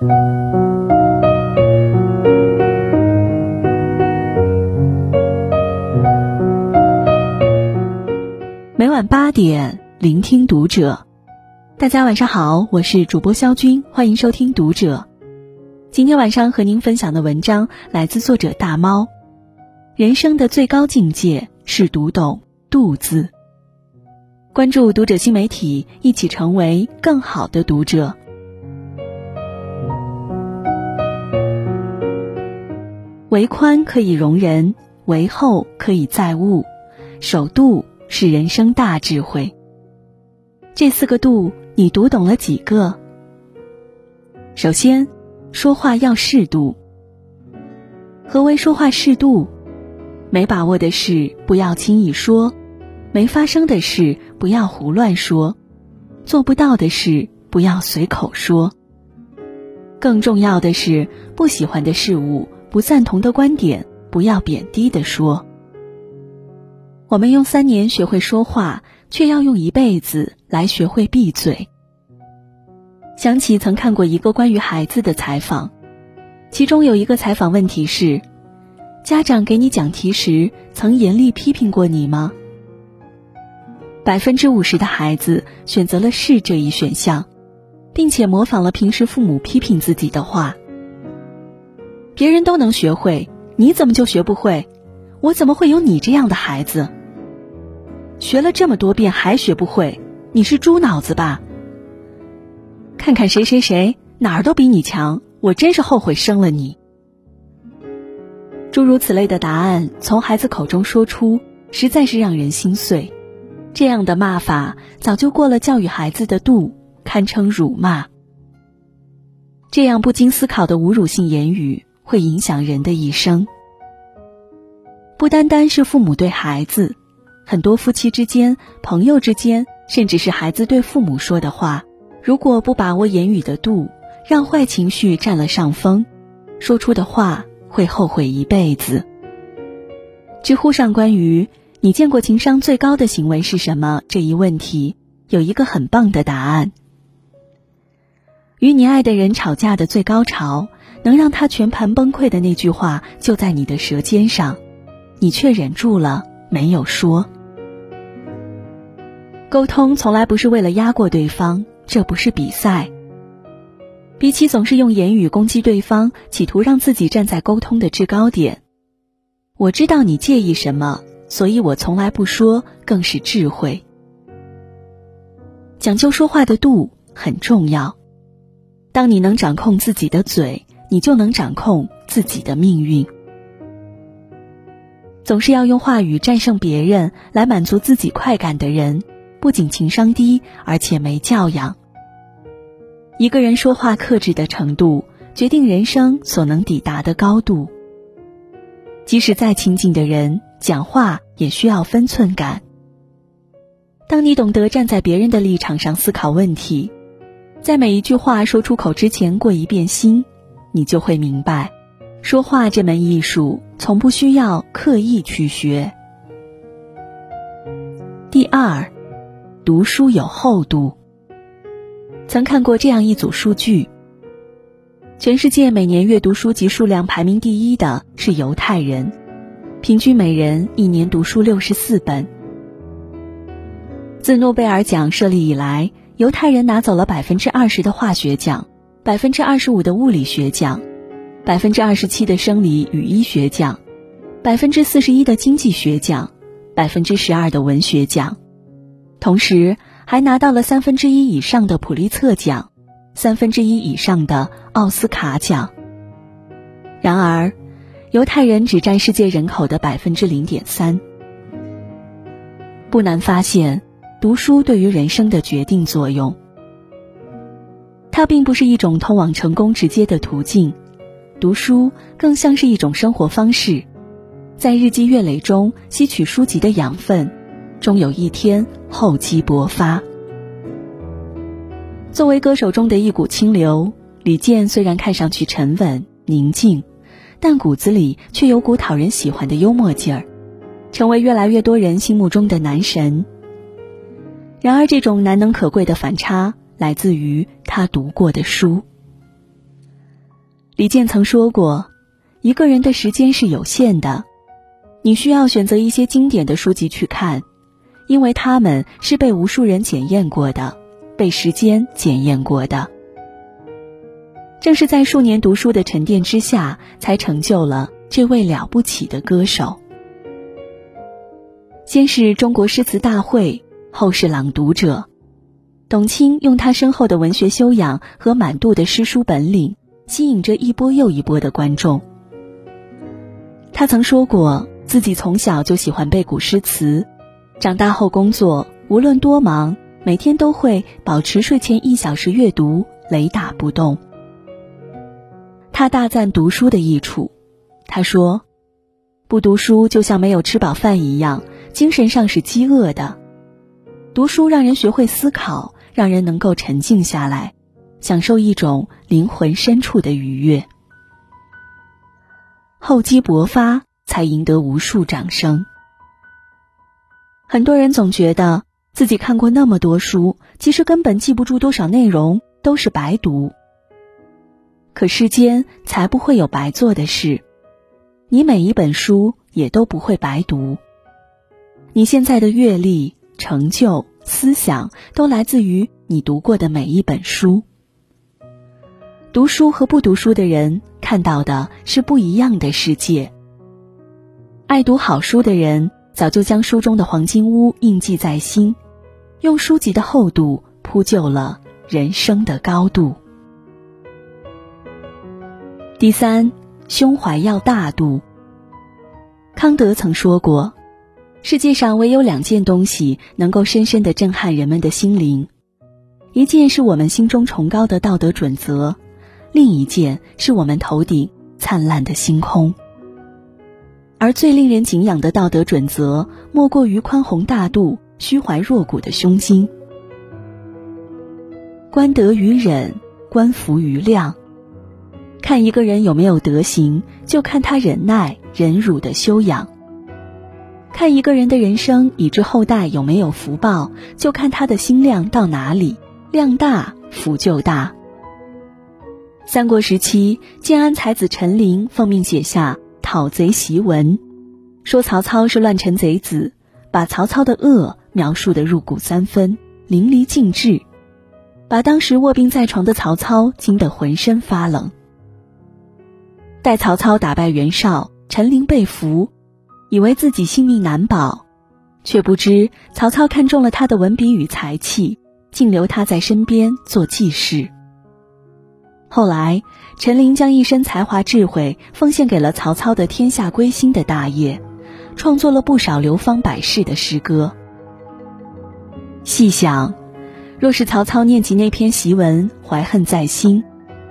每晚八点，聆听读者。大家晚上好，我是主播肖军，欢迎收听读者。今天晚上和您分享的文章来自作者大猫。人生的最高境界是读懂“度”字。关注读者新媒体，一起成为更好的读者。为宽可以容人，为厚可以载物，守度。是人生大智慧。这四个度，你读懂了几个？首先，说话要适度。何为说话适度？没把握的事不要轻易说，没发生的事不要胡乱说，做不到的事不要随口说。更重要的是，不喜欢的事物、不赞同的观点，不要贬低的说。我们用三年学会说话，却要用一辈子来学会闭嘴。想起曾看过一个关于孩子的采访，其中有一个采访问题是：家长给你讲题时，曾严厉批评过你吗？百分之五十的孩子选择了是这一选项，并且模仿了平时父母批评自己的话。别人都能学会，你怎么就学不会？我怎么会有你这样的孩子？学了这么多遍还学不会，你是猪脑子吧？看看谁谁谁哪儿都比你强，我真是后悔生了你。诸如此类的答案从孩子口中说出，实在是让人心碎。这样的骂法早就过了教育孩子的度，堪称辱骂。这样不经思考的侮辱性言语会影响人的一生，不单单是父母对孩子。很多夫妻之间、朋友之间，甚至是孩子对父母说的话，如果不把握言语的度，让坏情绪占了上风，说出的话会后悔一辈子。知乎上关于“你见过情商最高的行为是什么”这一问题，有一个很棒的答案：与你爱的人吵架的最高潮，能让他全盘崩溃的那句话就在你的舌尖上，你却忍住了没有说。沟通从来不是为了压过对方，这不是比赛。比起总是用言语攻击对方，企图让自己站在沟通的制高点，我知道你介意什么，所以我从来不说，更是智慧。讲究说话的度很重要。当你能掌控自己的嘴，你就能掌控自己的命运。总是要用话语战胜别人来满足自己快感的人。不仅情商低，而且没教养。一个人说话克制的程度，决定人生所能抵达的高度。即使再亲近的人，讲话也需要分寸感。当你懂得站在别人的立场上思考问题，在每一句话说出口之前过一遍心，你就会明白，说话这门艺术从不需要刻意去学。第二。读书有厚度。曾看过这样一组数据：全世界每年阅读书籍数量排名第一的是犹太人，平均每人一年读书六十四本。自诺贝尔奖设立以来，犹太人拿走了百分之二十的化学奖，百分之二十五的物理学奖，百分之二十七的生理与医学奖，百分之四十一的经济学奖，百分之十二的文学奖。同时，还拿到了三分之一以上的普利策奖，三分之一以上的奥斯卡奖。然而，犹太人只占世界人口的百分之零点三。不难发现，读书对于人生的决定作用。它并不是一种通往成功直接的途径，读书更像是一种生活方式，在日积月累中吸取书籍的养分。终有一天厚积薄发。作为歌手中的一股清流，李健虽然看上去沉稳宁静，但骨子里却有股讨人喜欢的幽默劲儿，成为越来越多人心目中的男神。然而，这种难能可贵的反差来自于他读过的书。李健曾说过：“一个人的时间是有限的，你需要选择一些经典的书籍去看，因为他们是被无数人检验过的，被时间检验过的。正是在数年读书的沉淀之下，才成就了这位了不起的歌手。先是中国诗词大会，后是朗读者。”董卿用他深厚的文学修养和满肚的诗书本领，吸引着一波又一波的观众。他曾说过，自己从小就喜欢背古诗词，长大后工作无论多忙，每天都会保持睡前一小时阅读，雷打不动。他大赞读书的益处，他说：“不读书就像没有吃饱饭一样，精神上是饥饿的。读书让人学会思考。”让人能够沉静下来，享受一种灵魂深处的愉悦。厚积薄发，才赢得无数掌声。很多人总觉得自己看过那么多书，其实根本记不住多少内容，都是白读。可世间才不会有白做的事，你每一本书也都不会白读。你现在的阅历、成就。思想都来自于你读过的每一本书。读书和不读书的人看到的是不一样的世界。爱读好书的人早就将书中的黄金屋印记在心，用书籍的厚度铺就了人生的高度。第三，胸怀要大度。康德曾说过。世界上唯有两件东西能够深深的震撼人们的心灵，一件是我们心中崇高的道德准则，另一件是我们头顶灿烂的星空。而最令人敬仰的道德准则，莫过于宽宏大度、虚怀若谷的胸襟。观德于忍，观福于量。看一个人有没有德行，就看他忍耐、忍辱的修养。看一个人的人生以至后代有没有福报，就看他的心量到哪里，量大福就大。三国时期，建安才子陈琳奉命写下讨贼檄文，说曹操是乱臣贼子，把曹操的恶描述的入骨三分，淋漓尽致，把当时卧病在床的曹操惊得浑身发冷。待曹操打败袁绍，陈琳被俘。以为自己性命难保，却不知曹操看中了他的文笔与才气，竟留他在身边做记事。后来，陈琳将一身才华智慧奉献给了曹操的天下归心的大业，创作了不少流芳百世的诗歌。细想，若是曹操念及那篇檄文，怀恨在心，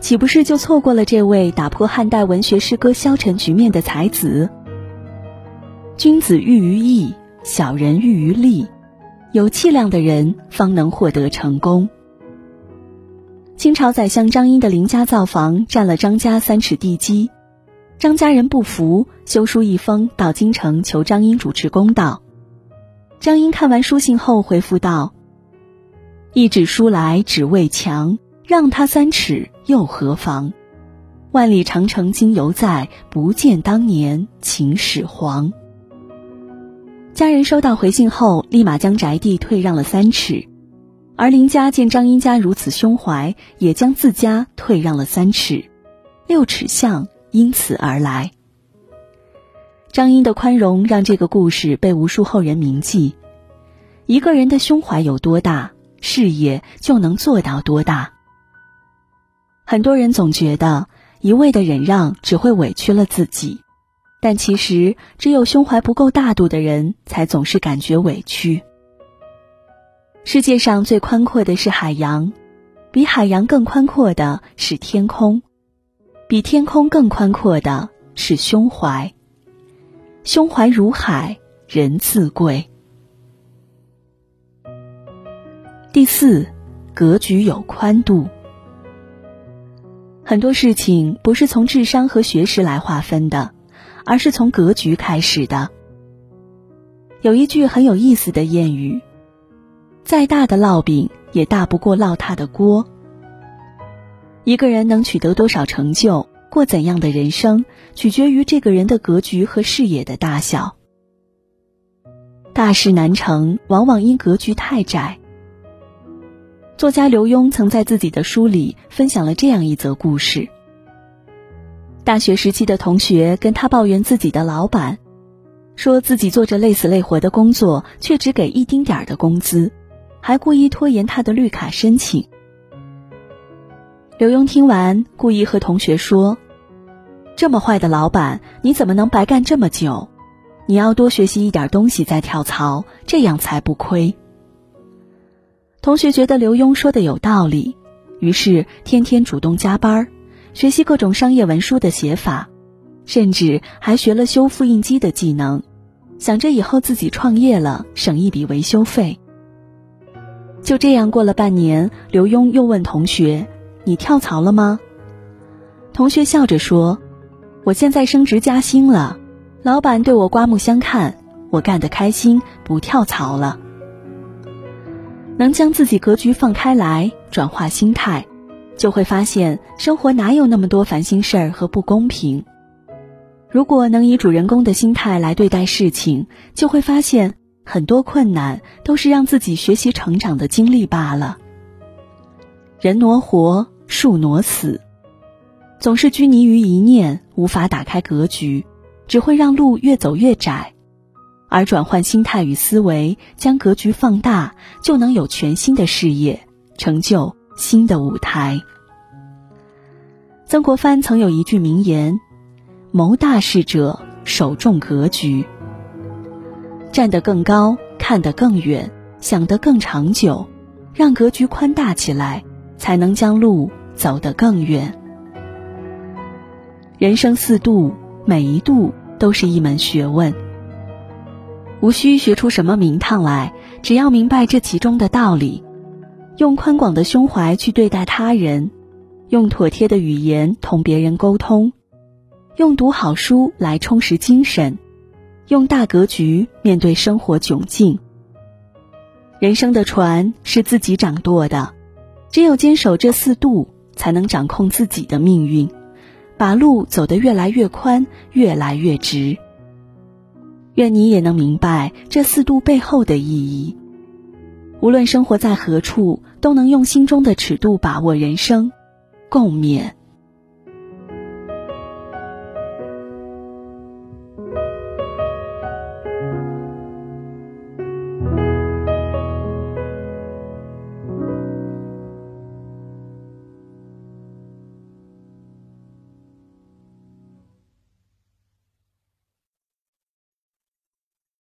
岂不是就错过了这位打破汉代文学诗歌消沉局面的才子？君子喻于义，小人喻于利。有气量的人方能获得成功。清朝宰相张英的林家造房占了张家三尺地基，张家人不服，修书一封到京城求张英主持公道。张英看完书信后回复道：“一纸书来只为墙，让他三尺又何妨？万里长城今犹在，不见当年秦始皇。”家人收到回信后，立马将宅地退让了三尺，而林家见张英家如此胸怀，也将自家退让了三尺，六尺巷因此而来。张英的宽容让这个故事被无数后人铭记。一个人的胸怀有多大，事业就能做到多大。很多人总觉得一味的忍让只会委屈了自己。但其实，只有胸怀不够大度的人，才总是感觉委屈。世界上最宽阔的是海洋，比海洋更宽阔的是天空，比天空更宽阔的是胸怀。胸怀如海，人自贵。第四，格局有宽度。很多事情不是从智商和学识来划分的。而是从格局开始的。有一句很有意思的谚语：“再大的烙饼也大不过烙它的锅。”一个人能取得多少成就，过怎样的人生，取决于这个人的格局和视野的大小。大事难成，往往因格局太窄。作家刘墉曾在自己的书里分享了这样一则故事：大学时期的同学跟他抱怨自己的老板，说自己做着累死累活的工作，却只给一丁点儿的工资，还故意拖延他的绿卡申请。刘墉听完，故意和同学说：“这么坏的老板，你怎么能白干这么久？”你要多学习一点东西再跳槽，这样才不亏。同学觉得刘墉说的有道理，于是天天主动加班儿，学习各种商业文书的写法，甚至还学了修复印机的技能，想着以后自己创业了省一笔维修费。就这样过了半年，刘墉又问同学：“你跳槽了吗？”同学笑着说：“我现在升职加薪了。”老板对我刮目相看，我干得开心，不跳槽了。能将自己格局放开来，转化心态，就会发现生活哪有那么多烦心事儿和不公平。如果能以主人公的心态来对待事情，就会发现很多困难都是让自己学习成长的经历罢了。人挪活，树挪死，总是拘泥于一念，无法打开格局。只会让路越走越窄，而转换心态与思维，将格局放大，就能有全新的事业，成就新的舞台。曾国藩曾有一句名言：“谋大事者，首重格局。站得更高，看得更远，想得更长久，让格局宽大起来，才能将路走得更远。人生四度，每一度。”都是一门学问，无需学出什么名堂来，只要明白这其中的道理，用宽广的胸怀去对待他人，用妥帖的语言同别人沟通，用读好书来充实精神，用大格局面对生活窘境。人生的船是自己掌舵的，只有坚守这四度，才能掌控自己的命运。把路走得越来越宽，越来越直。愿你也能明白这四度背后的意义。无论生活在何处，都能用心中的尺度把握人生，共勉。